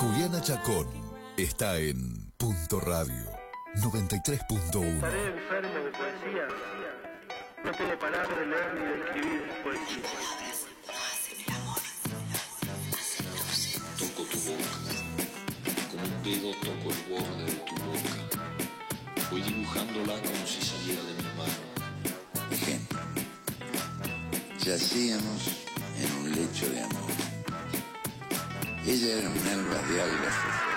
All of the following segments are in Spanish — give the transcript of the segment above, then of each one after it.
Juliana Chacón está en Punto Radio 93.1. Estaré enfermo de poesía. No tengo palabras de leer ni de escribir poesía. Toco tu boca, con un dedo toco el borde de tu boca. Voy dibujándola como si saliera de mi mano. Ejemplo. Yacíamos en un lecho de amor. Ella era alba de algas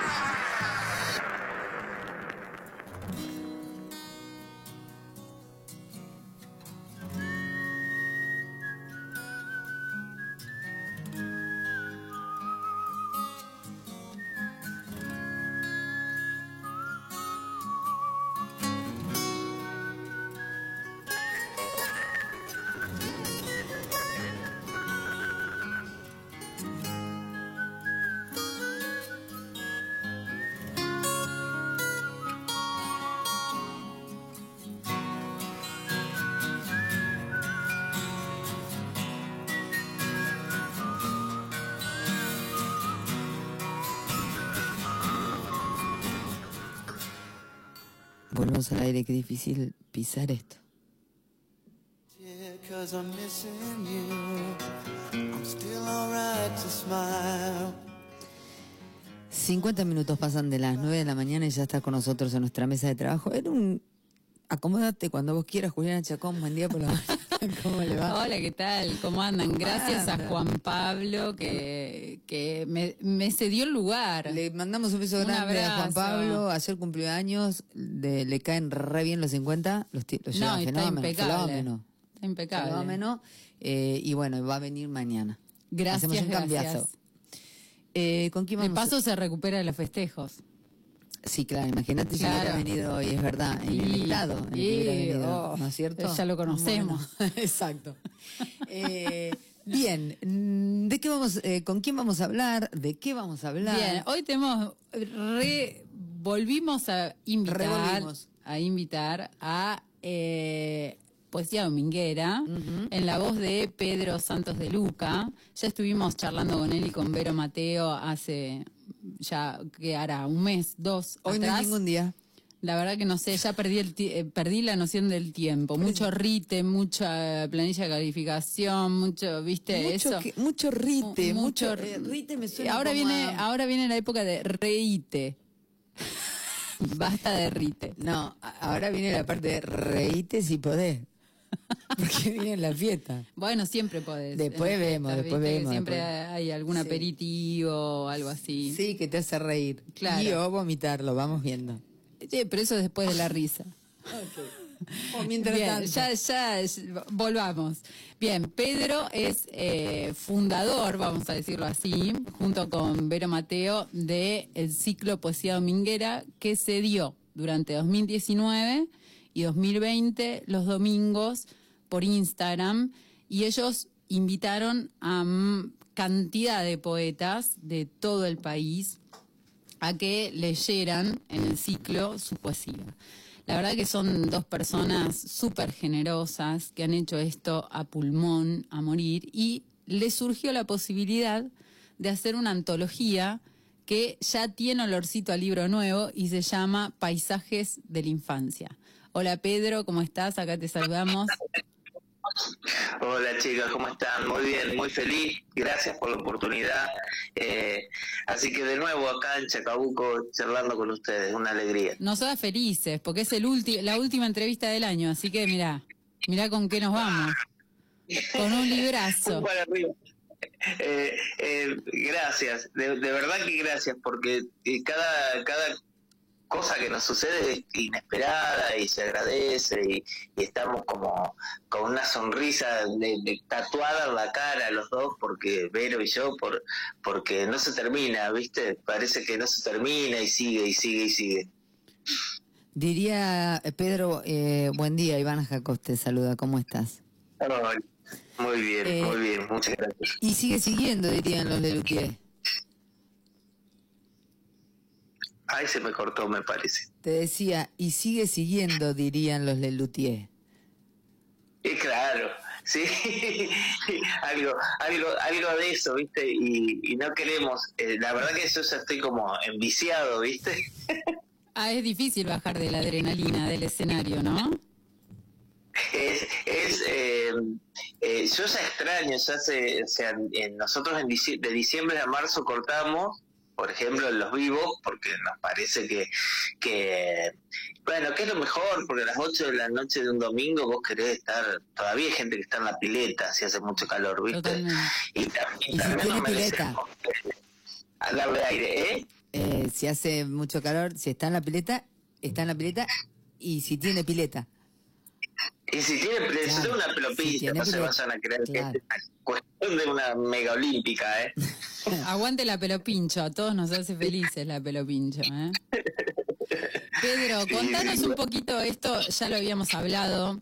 Al aire, qué difícil pisar esto. 50 minutos pasan de las 9 de la mañana y ya está con nosotros en nuestra mesa de trabajo. Era un... Acomódate cuando vos quieras, Juliana Chacón. Buen día por la mañana. ¿Cómo le va? Hola, ¿qué tal? ¿Cómo andan? Gracias a Juan Pablo que, que me, me cedió el lugar. Le mandamos un beso Un grande a Juan. Pablo. Ayer cumplió años. de- le caen re bien los 50. Los, los no, lleva está fenómeno, impecable. fenómeno, Está impecable. fenómeno. Eh, y bueno, va a venir mañana. Gracias, Hacemos un cambiazo. gracias. Eh, ¿Con quién De vamos? paso se recupera de los festejos. Sí, claro, imagínate si Claro. hubiera venido hoy, es verdad, en el Y- estado en el que y- hubiera venido, oh, ¿no es cierto? ya lo conocemos. Bueno, exacto. Eh, bien, mm, ¿de qué vamos, eh, con quién vamos a hablar? ¿De qué vamos a hablar? Bien, hoy tenemos re, volvimos a invitar Revolvimos. a invitar a eh, Poesía Dominguera en la voz de Pedro Santos de Luca. Ya estuvimos charlando con él y con Vero Mateo hace ya que hará un mes, dos Hoy no atrás. es ningún día. La verdad que no sé, ya perdí el eh, perdí la noción del tiempo. Mucho rite, mucha planilla de calificación, mucho, ¿viste? Mucho, Eso. que- mucho rite, Mu- mucho, eh, rite me suena ahora como viene, a- ahora viene la época de reíte. Basta de rite. No, ahora viene la parte de reíte si podés. Porque viene la fiesta. Bueno, siempre podés. Después vemos, fiestas, después vemos, Siempre después. hay algún Sí. aperitivo o algo así. Sí, que te hace reír. Claro. Y o vomitarlo, vamos viendo. Sí, pero eso después de la risa. O mientras Bien, tanto. ya, ya, volvamos. Bien, Pedro es eh, fundador, vamos a decirlo así, junto con Vero Mateo, del el ciclo Poesía Dominguera que se dio durante 2019 y 2020 los domingos por Instagram y ellos invitaron a cantidad de poetas de todo el país a que leyeran en el ciclo su poesía. La verdad que son dos personas súper generosas que han hecho esto a pulmón, a morir, y les surgió la posibilidad de hacer una antología que ya tiene olorcito a libro nuevo y se llama Paisajes de la Infancia. Hola Pedro, ¿cómo estás? Acá te saludamos. Hola chicas, ¿cómo están? Muy bien, muy feliz. Gracias por la oportunidad. Eh, así que de nuevo acá en Chacabuco charlando con ustedes, una alegría. Nosotras felices, porque es el la última entrevista del año, así que mirá, mirá con qué nos vamos. Con un librazo. Eh, eh, gracias, de, de verdad que gracias, porque eh, cada, cada cosa que nos sucede es inesperada y se agradece y, y estamos como con una sonrisa de, de tatuada en la cara los dos, porque Vero y yo, por porque no se termina, ¿viste? Parece que no se termina y sigue y sigue y sigue. Diría eh, Pedro, eh, buen día, Iván Jacos te saluda, ¿cómo estás? Muy bien, Eh, muy bien, muchas gracias. Y sigue siguiendo, dirían los de Luquier. Ay, se me cortó, me parece. Te decía, y sigue siguiendo, dirían los Lelutier. Y claro, sí, algo, algo, algo de eso, ¿viste? Y, y no queremos, eh, la verdad que yo ya estoy como enviciado, ¿viste? Ah, es difícil bajar de la adrenalina del escenario, ¿no? Es, es eh, eh, yo ya extraño, ya se, o sea, en- nosotros en de diciembre a marzo cortamos, por ejemplo, en los vivos, porque nos parece que, que, bueno, que es lo mejor, porque a las 8 de la noche de un domingo vos querés estar, todavía hay gente que está en la pileta, si hace mucho calor, ¿viste? Totalmente. Y, tam- y ¿Y si también nos pileta? a darle aire, ¿eh? Eh, si hace mucho calor, si está en la pileta, está en la pileta y si tiene pileta. Y si tiene, Claro, una si no se vayan a creer claro. que es una cuestión de una mega olímpica, ¿eh? Aguante la pelo pincho, a todos nos hace felices la pelo pincho, ¿eh? Pedro, contanos un poquito esto, ya lo habíamos hablado.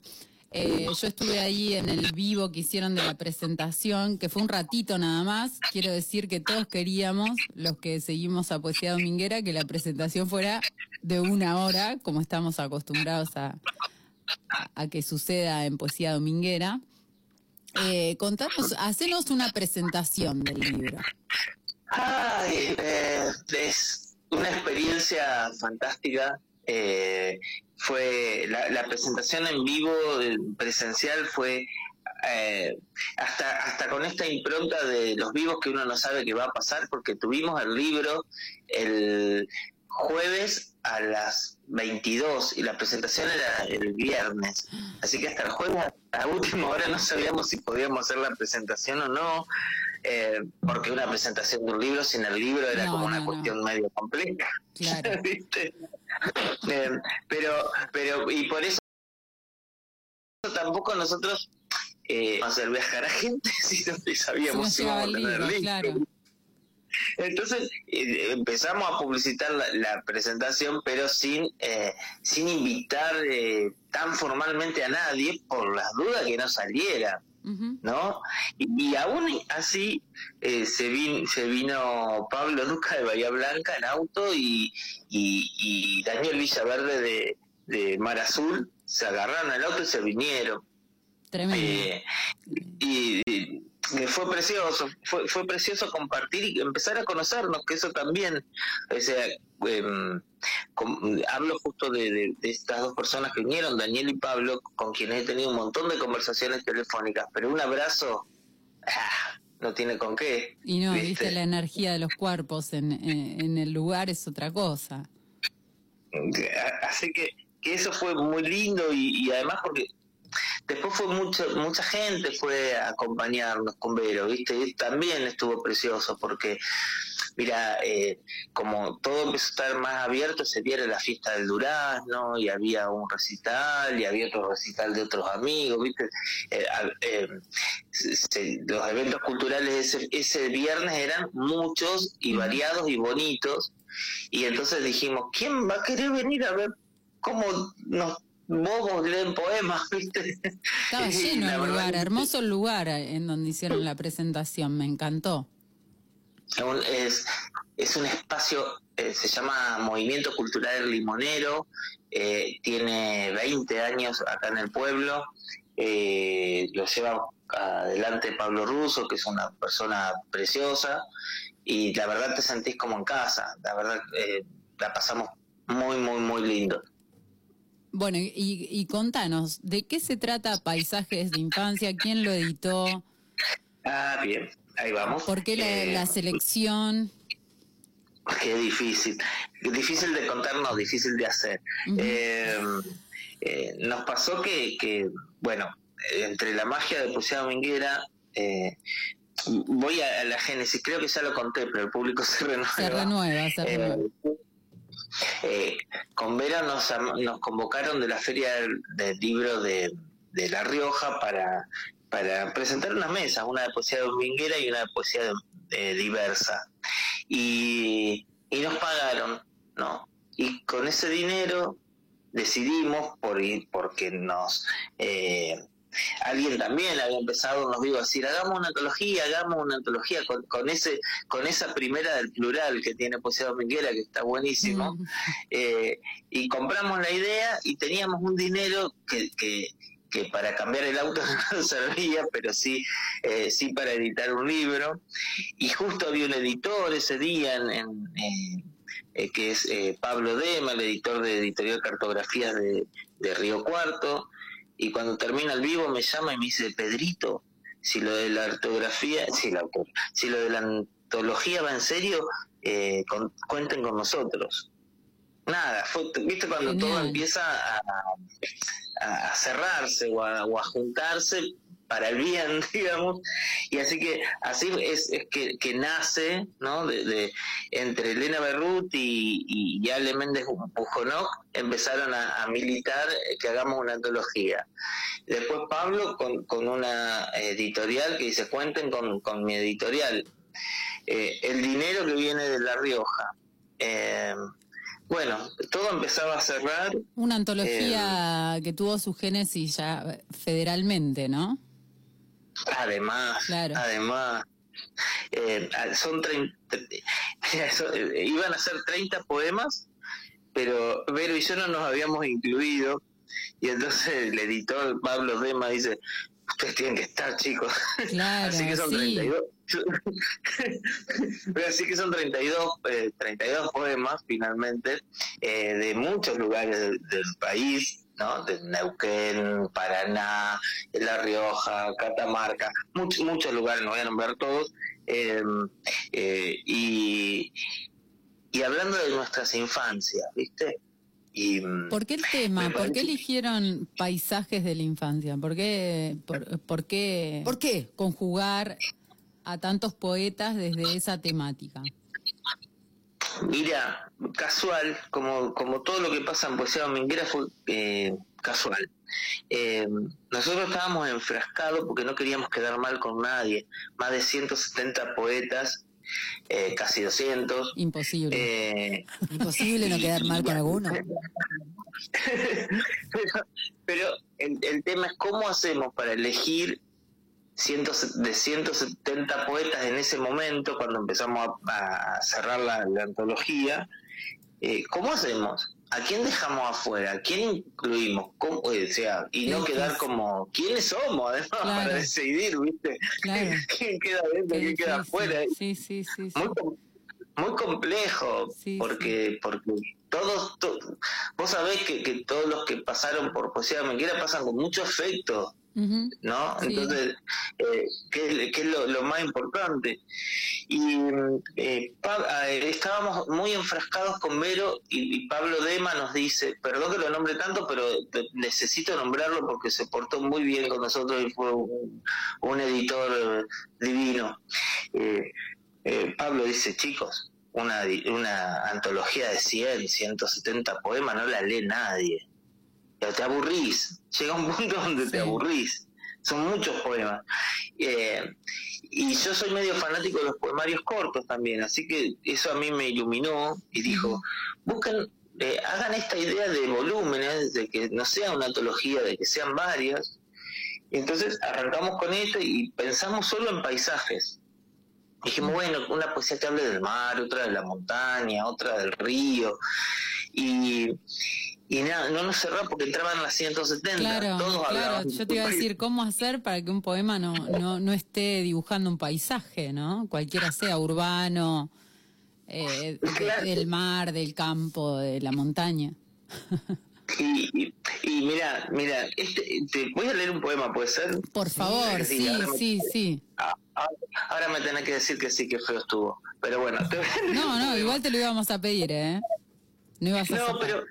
Eh, yo estuve ahí en el vivo que hicieron de la presentación, que fue un ratito nada más. Quiero decir que todos queríamos, los que seguimos a Poesía Dominguera, que la presentación fuera de una hora, como estamos acostumbrados a, a- a que suceda en Poesía Dominguera. Eh, contanos, hacenos una presentación del libro. Ay, eh, es una experiencia fantástica. Eh, fue la, la presentación en vivo, eh, presencial, fue eh, hasta hasta con esta impronta de los vivos que uno no sabe qué va a pasar, porque tuvimos el libro el jueves a las 22 y la presentación era el viernes. Así que hasta el jueves a última hora no sabíamos si podíamos hacer la presentación o no, eh, porque una presentación de un libro sin el libro era No, como una no, no. cuestión medio compleja. Claro. ¿viste? Eh, pero, pero, y por eso tampoco nosotros eh, hacer viajar a gente si no sabíamos Si íbamos a tener libro, libro. claro. Entonces eh, empezamos a publicitar la, la presentación, pero sin eh, sin invitar eh, tan formalmente a nadie por las dudas que no saliera, ¿no? Y, y aún así eh, se, vin- se vino Pablo Luca de Bahía Blanca en auto y, y, y Daniel Villaverde de, de Mar Azul se agarraron al auto y se vinieron. Tremendo. Eh, y, y fue precioso, fue, fue precioso compartir y empezar a conocernos, que eso también, o sea, em, hablo justo de, de- de estas dos personas que vinieron, Daniel y Pablo, con quienes he tenido un montón de conversaciones telefónicas, pero un abrazo ah, no tiene con qué. Y no, ¿viste? viste la energía de los cuerpos en, en, en el lugar es otra cosa. A- Así que, que eso fue muy lindo y, y además porque después fue mucho, mucha gente fue a acompañarnos con Vero, ¿viste? Y también estuvo precioso porque, mira, eh, como todo empezó a estar más abierto, se viera la fiesta del Durazno y había un recital y había otro recital de otros amigos, ¿viste? Eh, eh, se- los eventos culturales ese, ese viernes eran muchos y variados y bonitos y entonces dijimos, ¿quién va a querer venir a ver cómo nos bobos leen poemas, viste? Estaba lleno el verdad lugar, que hermoso el lugar en donde hicieron la presentación, me encantó. Es, es un espacio, eh, se llama Movimiento Cultural Limonero, eh, tiene 20 años acá en el pueblo, eh, lo lleva adelante Pablo Russo, que es una persona preciosa, y la verdad te sentís como en casa, la verdad eh, la pasamos muy, muy, muy lindo. Bueno, y, y contanos, ¿de qué se trata Paisajes de Infancia? ¿Quién lo editó? Ah, bien, ahí vamos. ¿Por qué la, Eh, la selección? Qué difícil. Difícil de contar, no, difícil de hacer. Ujú. Eh, eh, nos pasó que, que, bueno, entre la magia de Poesía Dominguera, eh, voy a, a la génesis, creo que ya lo conté, pero el público se renueva. Se renueva, se renueva. eh, con Vera nos, nos convocaron de la Feria del, Libro de, La Rioja para, presentar unas mesas, una de poesía dominguera y una de poesía de diversa. Y, nos pagaron, ¿no? Y con ese dinero decidimos, por, porque nos... eh, alguien también había empezado, nos dijo a decir, hagamos una antología, hagamos una antología con, con ese con esa primera del plural que tiene Poesía Dominguera, que está buenísimo. Mm. Eh, y compramos la idea y teníamos un dinero que, que, que para cambiar el auto no servía, pero sí, eh, sí para editar un libro. Y justo había un editor ese día, en, en- eh, eh, que es Pablo Dema, el editor de Editorial Cartografías de, de Río Cuarto. Y cuando termina el vivo me llama y me dice, Pedrito, si lo de la ortografía, si, la, si lo de la antología va en serio, eh, con- cuenten con nosotros. Nada, fue, viste cuando todo empieza a, a- a cerrarse o a, o a juntarse para el bien, digamos, y así que así es, es que, que nace, ¿no? De, de- entre Elena Berrut y, y, y Ale Méndez Pujonoc empezaron a, a militar eh, que hagamos una antología. Después Pablo con, con una editorial que dice cuenten con, con mi editorial. Eh, el dinero que viene de La Rioja. Eh, bueno, todo empezaba a cerrar Una antología que tuvo su génesis ya federalmente, ¿no? Además, Claro. además, eh, son 30, eso, eh, iban a ser 30 poemas, pero Vero y yo no nos habíamos incluido, y entonces el editor Pablo Dema dice, ustedes tienen que estar chicos, Claro, así que son sí. 32. Pero así que son 32, eh, 32 poemas finalmente eh, de muchos lugares del, del país, ¿no? De Neuquén, Paraná, La Rioja, Catamarca, muchos muchos lugares, no voy a nombrar todos. eh, eh, y, y hablando de nuestras infancias, ¿viste? Y, mm, ¿Por qué el tema? ¿Por qué eligieron paisajes de la infancia? ¿Por qué, por, por qué, ¿Por qué? conjugar a tantos poetas desde esa temática? Mira, casual, como, como todo lo que pasa en Poesía Dominguera fue eh, casual. Eh, nosotros estábamos enfrascados porque no queríamos quedar mal con nadie. Más de 170 poetas, eh, casi 200. Imposible. Eh, Imposible no quedar mal con alguno. pero pero el, el tema es cómo hacemos para elegir ciento- de 170 poetas en ese momento, cuando empezamos a, a cerrar la, la antología, eh, ¿cómo hacemos? ¿A quién dejamos afuera? ¿A quién incluimos? ¿Cómo? O sea, y no quedar como, ¿quiénes somos? Además, Claro. para decidir, ¿viste? Claro. ¿Quién queda dentro? ¿Quién queda afuera? Sí, sí, sí. sí. muy com- muy complejo Sí, porque porque todos to- vos sabés que, que todos los que pasaron por poesía manguera pasan con mucho afecto No Sí. entonces eh, ¿qué, es- lo, lo más importante y eh, ah, eh, estábamos muy enfrascados con Vero y, y Pablo Dema nos dice perdón que lo nombre tanto pero necesito nombrarlo porque se portó muy bien con nosotros y fue un, un editor eh, divino eh, eh, Pablo dice, chicos, una, una antología de 100, 170 poemas no la lee nadie. Pero te aburrís, llega un punto donde Sí. te aburrís. Son muchos poemas. Eh, y yo soy medio fanático de los poemarios cortos también, así que eso a mí me iluminó y dijo, busquen, eh, hagan esta idea de volúmenes, de que no sea una antología, de que sean varias. Y entonces arrancamos con esto y pensamos solo en paisajes. Dijimos, bueno, una poesía que hable del mar, otra de la montaña, otra del río. Y, y nada, no nos cerramos porque entraban las 170. Claro, todos claro. Yo te iba a decir cómo hacer para que un poema no, no, no esté dibujando un paisaje, ¿no? Cualquiera sea urbano, eh, Claro. del mar, del campo, de la montaña. Y, y, y mira, mira, este, te voy a leer un poema, ¿puede ser? Por favor, sí, ahora me- sí, sí. ah, ah, Ahora me tenés que decir que sí, que feo estuvo. Pero bueno, te voy a leer No, no, igual te lo íbamos a pedir, ¿eh? No ibas a No, pero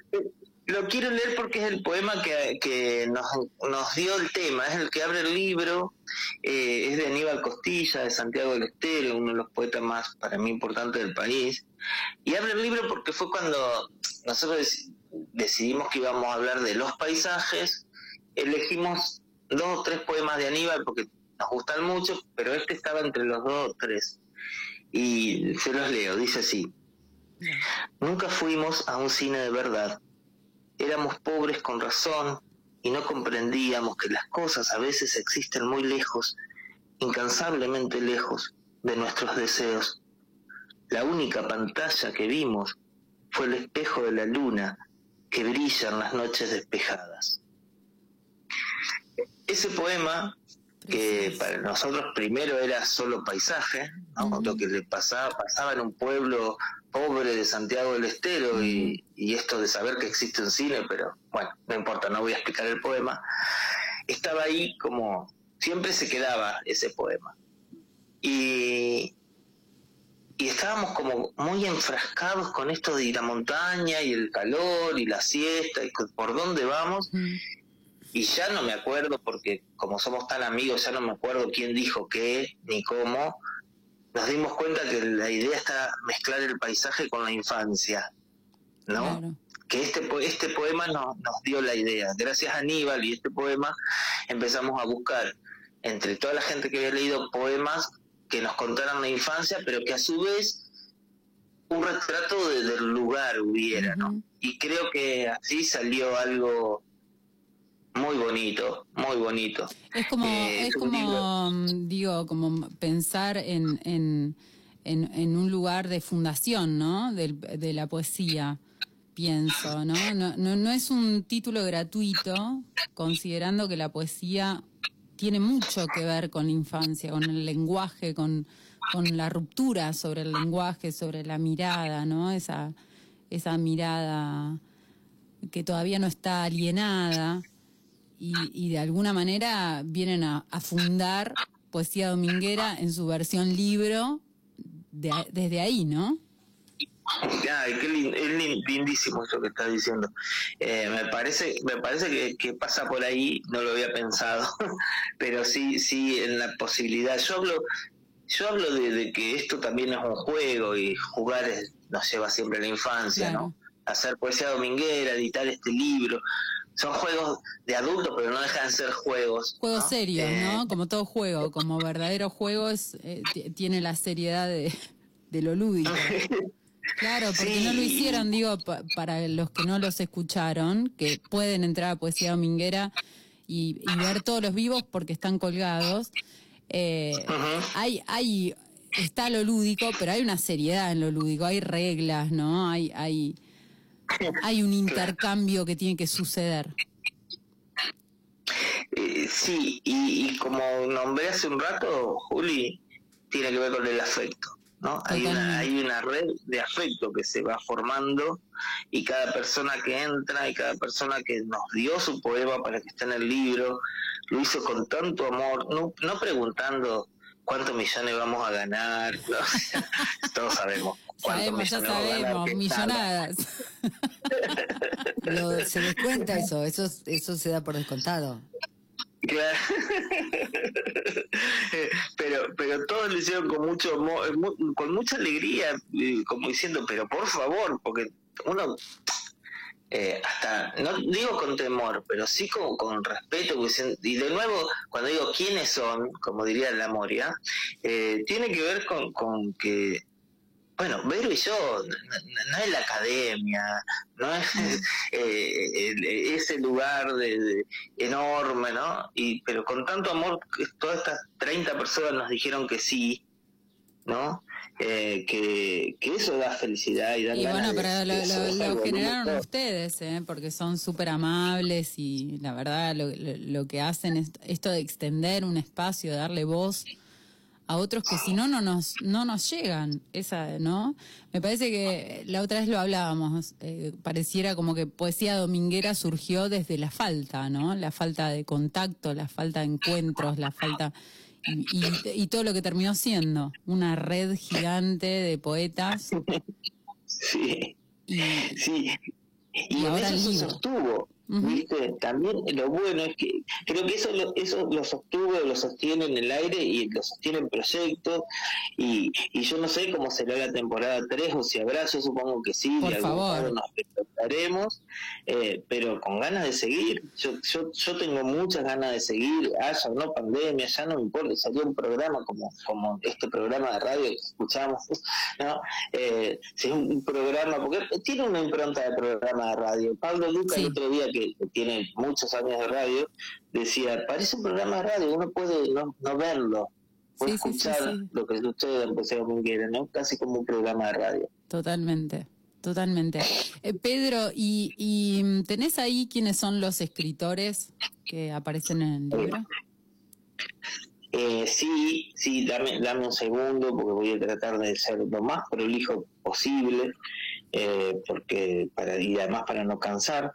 lo quiero leer porque es el poema que, que nos, nos dio el tema, es el que abre el libro, eh, es de Aníbal Costilla, de Santiago del Estero, uno de los poetas más para mí importantes del país. Y abre el libro porque fue cuando nosotros dec- decidimos que íbamos a hablar de los paisajes, elegimos dos o tres poemas de Aníbal porque nos gustan mucho, pero este estaba entre los dos o tres. Y se los leo, dice así. Nunca fuimos a un cine de verdad. Éramos pobres con razón y no comprendíamos que las cosas a veces existen muy lejos, incansablemente lejos de nuestros deseos. La única pantalla que vimos fue el espejo de la luna que brilla en las noches despejadas. ese poema, que para nosotros primero era solo paisaje, ¿no? lo que le pasaba, pasaba en un pueblo pobre de Santiago del Estero y, y esto de saber que existe un cine, pero bueno, no importa, no voy a explicar el poema, estaba ahí como, siempre se quedaba ese poema. Y, y estábamos como muy enfrascados con esto de ir a montaña y el calor y la siesta y por dónde vamos. Y ya no me acuerdo, porque como somos tan amigos, ya no me acuerdo quién dijo qué ni cómo. Nos dimos cuenta que la idea está mezclar el paisaje con la infancia, ¿no? Claro. Que este, este poema no- nos dio la idea. Gracias a Aníbal y este poema empezamos a buscar entre toda la gente que había leído poemas que nos contaran la infancia, pero que a su vez un retrato de- del lugar hubiera, ¿no? Y creo que así salió algo muy bonito, muy bonito. Es como, Eh, es como, mm, digo, como pensar en, en, en, en un lugar de fundación, ¿no? Del- de la poesía, pienso, ¿no? No, no, no es un título gratuito, considerando que la poesía tiene mucho que ver con la infancia, con el lenguaje, con, con la ruptura sobre el lenguaje, sobre la mirada, ¿no? Esa, esa mirada que todavía no está alienada y, y de alguna manera vienen a, a fundar Poesía Dominguera en su versión libro de desde ahí, ¿no? Lin- es lin- lindísimo eso que estás diciendo. Eh, me parece, me parece que, que pasa por ahí, no lo había pensado, pero sí, sí en la posibilidad. Yo hablo, yo hablo de, de que esto también es un juego y jugar es- nos lleva siempre a la infancia, Claro. ¿no? Hacer poesía dominguera, editar este libro, son juegos de adultos, pero no dejan de ser juegos. Juegos ¿no? serios, Eh, ¿no? Como todo juego, como verdadero juego es, eh, ti- tiene la seriedad de, de lo lúdico. Claro, porque Sí. no lo hicieron, digo, pa- para los que no los escucharon, que pueden entrar a Poesía Dominguera y, y ver todos los vivos porque están colgados. Eh, hay, hay, está lo lúdico, pero hay una seriedad en lo lúdico, hay reglas, ¿no? Hay, hay, hay un intercambio que tiene que suceder. Eh, sí, y, y como nombré hace un rato, Juli, tiene que ver con el afecto, ¿no? Hay una, hay una red de afecto que se va formando y cada persona que entra y cada persona que nos dio su poema para que esté en el libro, lo hizo con tanto amor, no, no preguntando cuántos millones vamos a ganar, ¿no? todos sabemos Sabemos, ya sabemos, millonadas. Lo- se descuenta eso, eso, eso se da por descontado. Claro. pero pero todos lo hicieron con mucho eh, con mucha alegría eh, como diciendo pero por favor porque uno eh, hasta no digo con temor pero sí con, con respeto y de nuevo cuando digo quiénes son como diría la Moria eh, tiene que ver con, con que bueno, Vero y yo, no, es la academia, no es eh, el- ese lugar de, de- enorme, ¿no? Y, pero con tanto amor, que todas estas 30 personas nos dijeron que sí, ¿no? Eh, que, que eso da felicidad y da Y bueno, de- pero lo, de lo- hacer lo algo generaron bonito. ustedes, ¿eh? porque son súper amables y la verdad lo, lo- lo que hacen es esto de extender un espacio, darle voz a otros que si no no nos no nos llegan. Esa no me parece que la otra vez lo hablábamos eh, pareciera como que poesía dominguera surgió desde la falta no la falta de contacto la falta de encuentros la falta y, y- y todo lo que terminó siendo una red gigante de poetas. Sí, y, sí. Y, Y ahora eso se libro. ¿Viste? También lo bueno es que creo que eso lo, eso lo sostuvo, lo sostiene en el aire y lo sostiene en proyectos. Y, y yo no sé cómo será la temporada 3 o si habrá, yo supongo que sí, Por de algún favor. nos prepararemos, eh, pero con ganas de seguir. Yo, yo, yo tengo muchas ganas de seguir, haya o no pandemia, ya no me importa, salió un programa como, como este programa de radio que escuchamos, ¿no? Eh, si es un, un programa, porque tiene una impronta de programa de radio. Pablo Luca Sí. el otro día, que, que tiene muchos años de radio, decía, parece un programa de radio, uno puede no, no verlo, puede Sí, sí, sí, escuchar sí. lo que sucede en Poseo Minguera, ¿no? Casi como un programa de radio. totalmente Totalmente. Eh, Pedro, ¿y, ¿y mm, tenés ahí quiénes son los escritores que aparecen en el libro? Eh, sí, sí, dame, dame un segundo porque voy a tratar de ser lo más prolijo posible, eh, porque para y además para no cansar.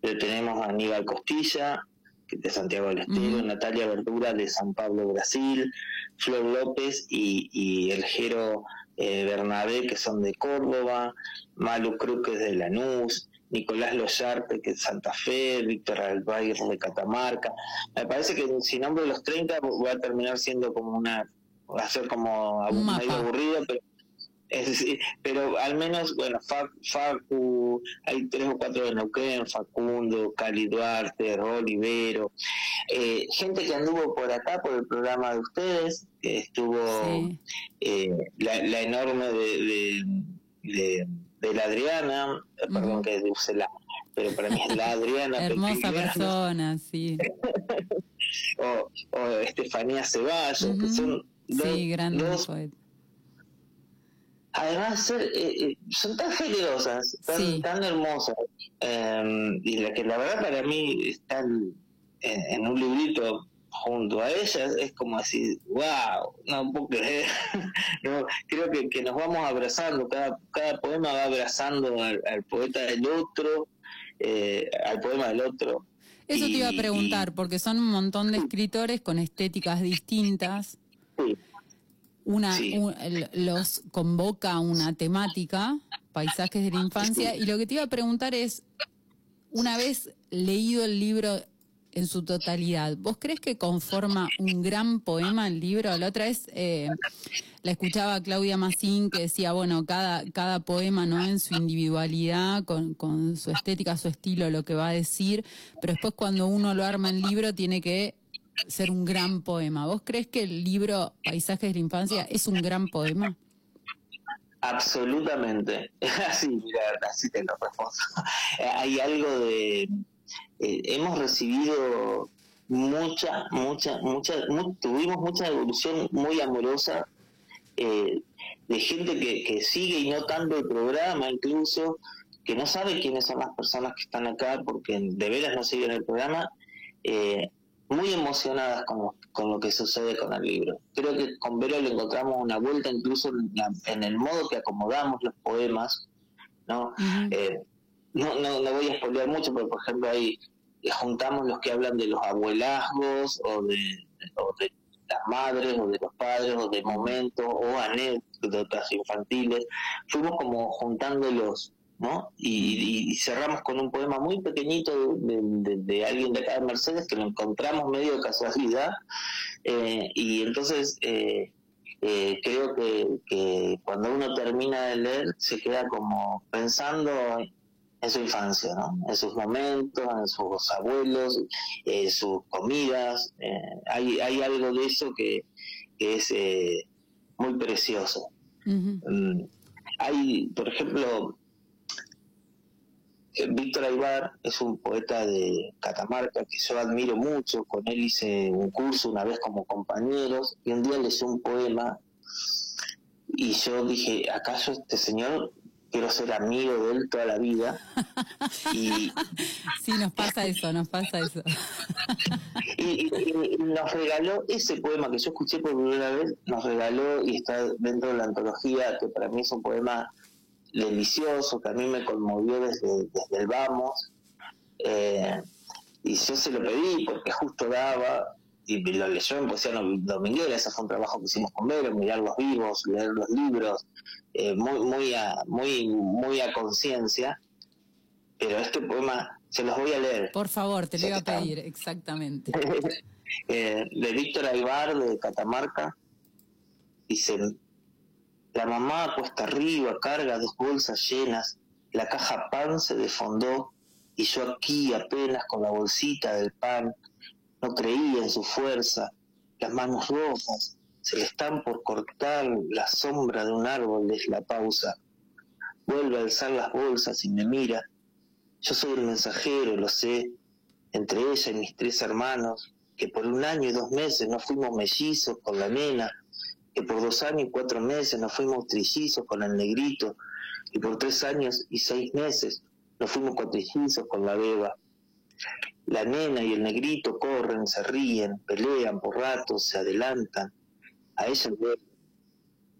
Pero tenemos a Aníbal Costilla, de Santiago del Estero, Natalia Verdura de San Pablo, Brasil, Flor López y, y el Jero eh, Bernabé, que son de Córdoba, Malu Cruz, que es de Lanús, Nicolás Loyarte, que es de Santa Fe, Víctor Albair de Catamarca. Me parece que si nombro los 30 va a terminar siendo como una, va a ser como Un medio aburrido, pero, es- pero al menos, bueno, Fa- Facu, hay tres o cuatro de Neuquén, Facundo, Cali Duarte, Olivero, eh, gente que anduvo por acá, por el programa de ustedes, que estuvo Sí. eh, la, la enorme de, de, de- de la Adriana, eh, perdón que use la, pero para mí es la Adriana Hermosa persona, sí. o, o Estefanía Ceballos, que son dos, Sí, dos. Además eh, eh, son tan generosas, tan, Sí. tan hermosas, eh, y la que la verdad para mí están en, en un librito junto a ellas, es como decir, wow, no puedo creer, no, creo que, que nos vamos abrazando, cada, cada poema va abrazando al, al poeta del otro, eh, al poema del otro. Eso te iba a Y- preguntar, porque son un montón de escritores con estéticas distintas. Sí. Una, Sí. un- el- los convoca una temática, paisajes de la infancia, y lo que te iba a preguntar es, una vez leído el libro en su totalidad, ¿vos crees que conforma un gran poema el libro? La otra vez eh, la escuchaba Claudia Massín que decía, bueno, cada, cada poema no en su individualidad, con, con su estética, su estilo, lo que va a decir, pero después cuando uno lo arma en libro tiene que ser un gran poema. ¿Vos crees que el libro Paisajes de la Infancia es un gran poema? Absolutamente. Así, mira, así te lo respondo. Eh, Hay algo de... eh, hemos recibido mucha, mucha, mucha, mu- tuvimos mucha evolución muy amorosa eh, de gente que, sigue y no tanto el programa incluso, que no sabe quiénes son las personas que están acá porque de veras no siguen el programa, muy emocionadas con con lo que sucede con el libro. Creo que con Vero le encontramos una vuelta incluso en, la- en el modo que acomodamos los poemas, ¿no? Eh, no, no, no voy a spoilear mucho, pero por ejemplo ahí eh, juntamos los que hablan de los abuelazgos o de, o de las madres o de los padres o de momentos o anécdotas infantiles. Fuimos como juntándolos, ¿no? Y, cerramos con un poema muy pequeñito de, de- de alguien de acá de Mercedes que lo encontramos medio de casualidad. Eh, y entonces eh, eh, creo que, que cuando uno termina de leer se queda como pensando en su infancia, ¿no? En sus momentos, en sus abuelos, en sus comidas. hay, hay algo de eso que, que es eh, muy precioso. Mm, hay, por ejemplo, Víctor Aybar es un poeta de Catamarca que yo admiro mucho. Con él hice un curso una vez como compañeros y un día leyó un poema y yo dije, ¿acaso este señor quiero ser amigo de él toda la vida? Y, Sí, nos pasa eso, nos pasa eso. y, y- y nos regaló ese poema que yo escuché por primera vez, nos regaló y está dentro de la antología, que para mí es un poema delicioso, que a mí me conmovió desde, desde el vamos. Eh, y yo se lo pedí porque justo daba, y lo leyó en Poesía Dom- Dominguera, ese fue un trabajo que hicimos con Vero, mirar los vivos, leer los libros, eh, muy, muy a, muy, muy a conciencia. Pero este poema se los voy a leer. Por favor, te lo iba a pedir, exactamente. eh, de Víctor Aybar de Catamarca. Dice, la mamá cuesta arriba, carga dos bolsas llenas, la caja pan se desfondó y yo aquí apenas con la bolsita del pan, no creía en su fuerza, las manos rojas, se le están por cortar la sombra de un árbol es la pausa. Vuelve a alzar las bolsas y me mira. Yo soy el mensajero, lo sé, entre ella y mis tres hermanos, que por un año y dos meses no fuimos mellizos con la nena, que por dos años y cuatro meses nos fuimos trillizos con el negrito, y por tres años y seis meses nos fuimos cuatrillizos con la beba. La nena y el negrito corren, se ríen, pelean por ratos, se adelantan. A ella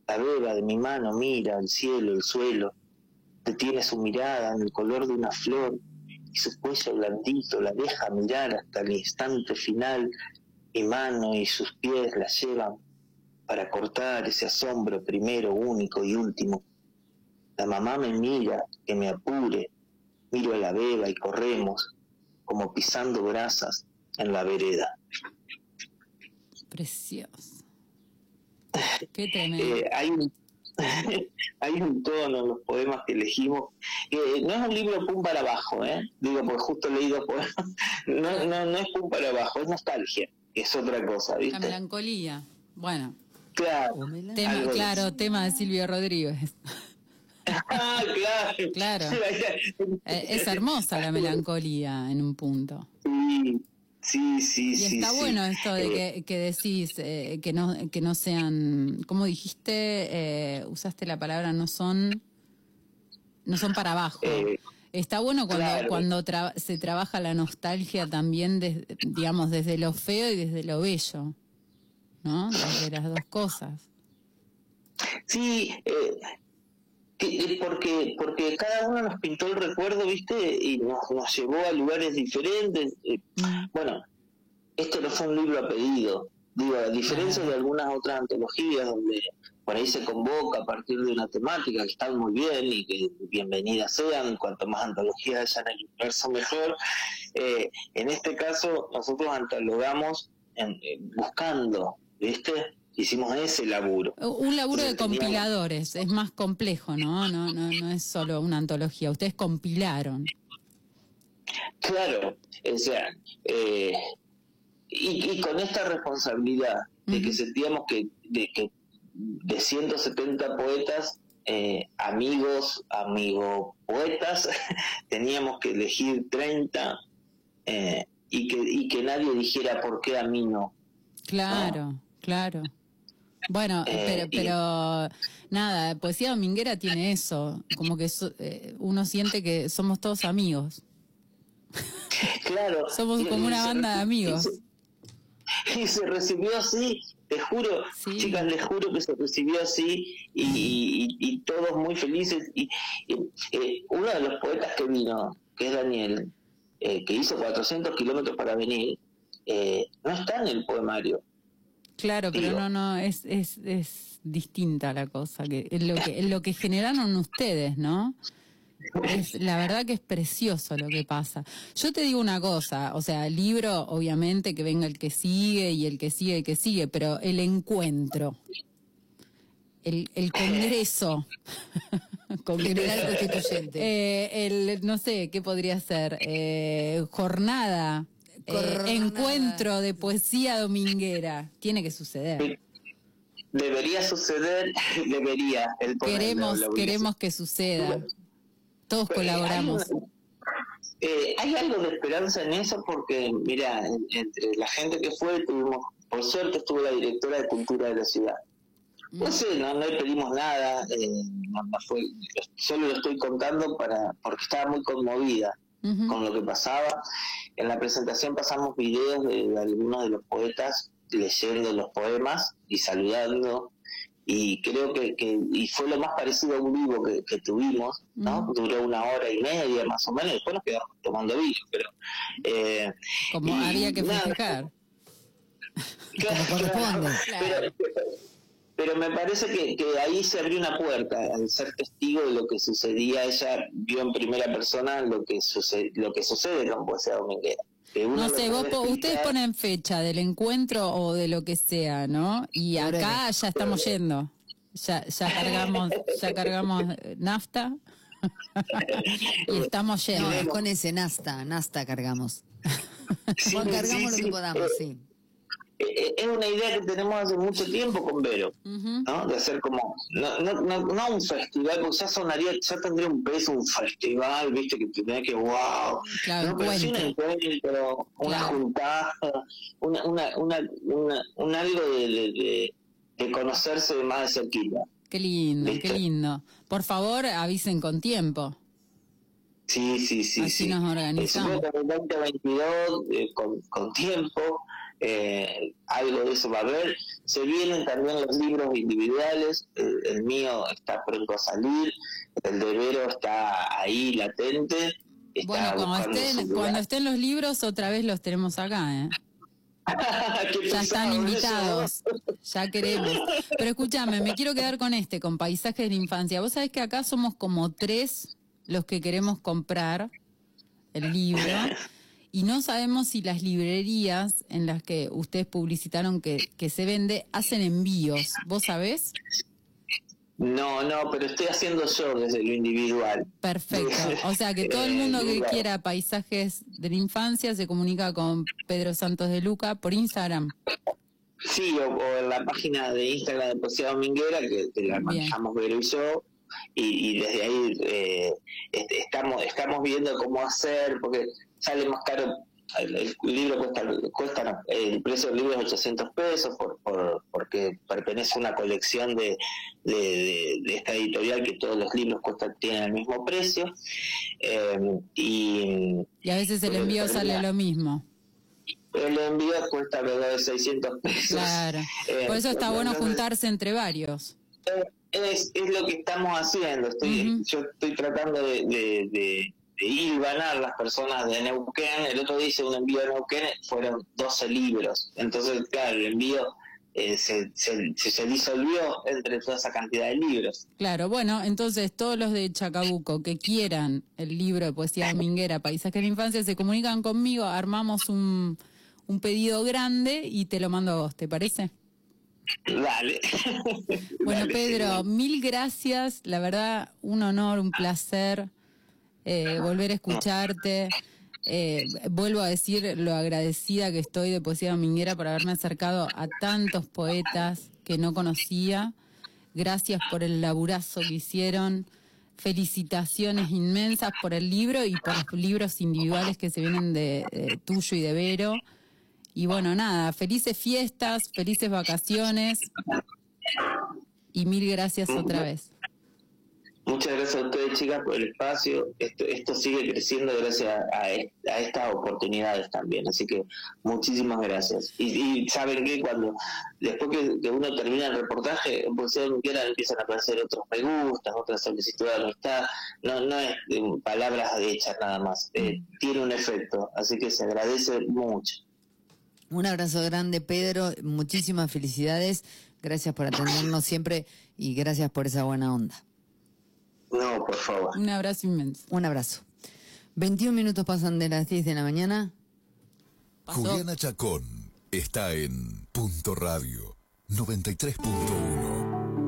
la beba de mi mano mira el cielo, el suelo, detiene su mirada en el color de una flor y su cuello blandito la deja mirar hasta el instante final. Mi mano y sus pies la llevan para cortar ese asombro primero, único y último. La mamá me mira, que me apure, miro a la beba y corremos, como pisando brasas en la vereda. Precioso. Qué tremendo. Eh, hay, un, hay un tono en los poemas que elegimos, que no es un libro pum para abajo, ¿eh? digo, porque justo he leído poemas, no, no, no es pum para abajo, es nostalgia, es otra cosa, La ¿viste? melancolía. Bueno, Claro, tema, claro, tema de Silvio Rodríguez. Ah, claro. Claro. Eh, es hermosa la melancolía en un punto. Sí, sí, sí. Y sí, está sí. bueno esto de Eh, que, que decís eh, que no que no sean, ¿cómo dijiste? Eh, usaste la palabra no son no son para abajo. Eh, Está bueno cuando claro. cuando tra- se trabaja la nostalgia también, des- digamos, desde lo feo y desde lo bello, ¿no? Desde las dos cosas. Sí, eh, que- porque porque cada uno nos pintó el recuerdo, ¿viste? Y nos, nos llevó a lugares diferentes. Eh, Mm. bueno, esto no fue un libro a pedido. Digo, a diferencia de algunas otras antologías donde por ahí se convoca a partir de una temática que están muy bien y que bienvenidas sean, cuanto más antologías haya en el universo mejor. Eh, en este caso, nosotros analogamos en- en- buscando, ¿viste? Hicimos ese laburo. Un laburo de teníamos- compiladores, es más complejo, ¿no? No, no, no es solo una antología, ustedes compilaron. Claro, o sea, eh, y, y con esta responsabilidad de que sentíamos que de, que de 170 poetas, eh, amigos, amigo poetas, teníamos que elegir 30 eh, y, que, y que nadie dijera por qué a mí no. Claro, claro. Bueno, Eh, pero, y- pero nada, poesía dominguera tiene eso, como que so- eh, uno siente que somos todos amigos. Claro. Somos y- como y una banda de amigos. Y se, y se recibió así, te juro, Sí. chicas, les juro que se recibió así y, todos muy felices. Y, eh, uno de los poetas que vino, que es Daniel, que hizo 400 kilómetros para venir, no está en el poemario. Claro, pero Digo. no, no, es, es, es distinta la cosa, que es lo que, lo que generaron ustedes, ¿no? Es, la verdad que es precioso lo que pasa. Yo te digo una cosa, o sea, el libro, obviamente que venga el que sigue y el que sigue, el que sigue, pero el encuentro, el, el congreso, Constituyente. eh, el, no sé, ¿qué podría ser? Eh, jornada, eh, encuentro de poesía dominguera. Tiene que suceder. Debería suceder, debería. El Queremos, queremos que suceda. Todos Pues, colaboramos. Hay, una- eh, hay algo de esperanza en eso porque, mira, en- entre la gente que fue, tuvimos, por suerte estuvo la directora de cultura de la ciudad. No sé, no, no le pedimos nada, eh, no- no fue, solo lo estoy contando para porque estaba muy conmovida Con lo que pasaba. En la presentación pasamos videos de, de algunos de los poetas leyendo los poemas y saludando y creo que, que y fue lo más parecido a un vivo que, que tuvimos, ¿no? Duró una hora y media más o menos, después nos quedamos tomando vino, pero eh, Como y había que nada, festejar. Claro, corresponde. Pero, pero me parece que, que ahí se abrió una puerta al ser testigo de lo que sucedía. Ella vio en primera persona lo que sucede, lo que sucede con Poesía Dominguera. No sé, vos po- ustedes explicar. ponen fecha del encuentro o de lo que sea, ¿no? Y acá ya estamos yendo. Ya, ya cargamos, ya cargamos nafta y estamos No, yendo. es con ese Nasta, Nasta cargamos. Sí, cargamos sí, lo que sí. podamos, sí. Eh, Es una idea que tenemos hace mucho tiempo con Vero. ¿no? De hacer como, no, no, no, no un festival, porque ya sonaría, ya tendría un peso un festival, viste, que tendría que, wow, Claro, no, pero sí un encuentro. una Claro. juntada, una, una, una, una, un algo de, de, conocerse más de cerquita. Qué lindo, qué lindo. Por favor, avisen con tiempo. Sí, sí, sí. Así sí. nos organizamos. supongo que en el 2022, eh, con, con tiempo, eh, algo de eso va a haber. Se vienen también los libros individuales, el, el mío está pronto a salir, el de Vero está ahí latente. Está Bueno, cuando estén, cuando estén los libros, otra vez los tenemos acá, ¿eh? Ya están invitados. Ya queremos. Pero escúchame, me quiero quedar con este, con Paisajes de la Infancia. Vos sabés que acá somos como tres los que queremos comprar el libro y no sabemos si las librerías en las que ustedes publicitaron que, que se vende hacen envíos. ¿Vos sabés? No, no, pero estoy haciendo yo desde lo individual. Perfecto. O sea que todo el mundo que Eh, quiera paisajes de la infancia se comunica con Pedro Santos de Luca por Instagram. Sí, o, o en la página de Instagram de Poesía Dominguera, que, que la manejamos Vero y yo, y, y desde ahí eh, este, estamos estamos viendo cómo hacer, porque sale más caro, el, el libro cuesta, cuesta el precio del libro es 800 pesos, por, por- porque pertenece a una colección de, de, de- de esta editorial que todos los libros cuestan, tienen el mismo precio, eh, y Y a veces el envío termina- sale lo mismo. el envío cuesta alrededor de 600 pesos. Claro. Eh, Por eso está bueno juntarse entre varios. Es, es lo que estamos haciendo. Estoy. Yo estoy tratando de, de, de, de hilvanar las personas de Neuquén. El otro día hice un envío a Neuquén, fueron 12 libros. Entonces, claro, el envío eh, se, se, disolvió entre toda esa cantidad de libros. Claro, bueno, entonces todos los de Chacabuco que quieran el libro de poesía dominguera, Paisajes de la Infancia, se comunican conmigo, armamos un, un pedido grande y te lo mando a vos, ¿te parece? Dale. Bueno, Dale, Pedro, sí. mil gracias. La verdad, un honor, un placer eh, volver a escucharte. Eh, vuelvo a decir lo agradecida que estoy de Poesía Dominguera por haberme acercado a tantos poetas que no conocía. Gracias por el laburazo que hicieron. Felicitaciones inmensas por el libro y por los libros individuales que se vienen de, de tuyo y de Vero. Y bueno, nada, felices fiestas, felices vacaciones y mil gracias otra vez. Muchas gracias a ustedes, chicas, por el espacio. Esto, esto sigue creciendo gracias a, a estas oportunidades también. Así que muchísimas gracias. Y, y saben que cuando, después que, que uno termina el reportaje, en Poesía Dominguera empiezan a aparecer otros me gustas, otras solicitudes de amistad. No, no es eh, palabras hechas nada más. Eh, tiene un efecto. Así que se agradece mucho. Un abrazo grande, Pedro. Muchísimas felicidades. Gracias por atendernos siempre y gracias por esa buena onda. No, por favor. Un abrazo inmenso. Un abrazo. 21 minutos pasan de las 10 de la mañana. Pasó. Juliana Chacón está en Punto Radio 93.1.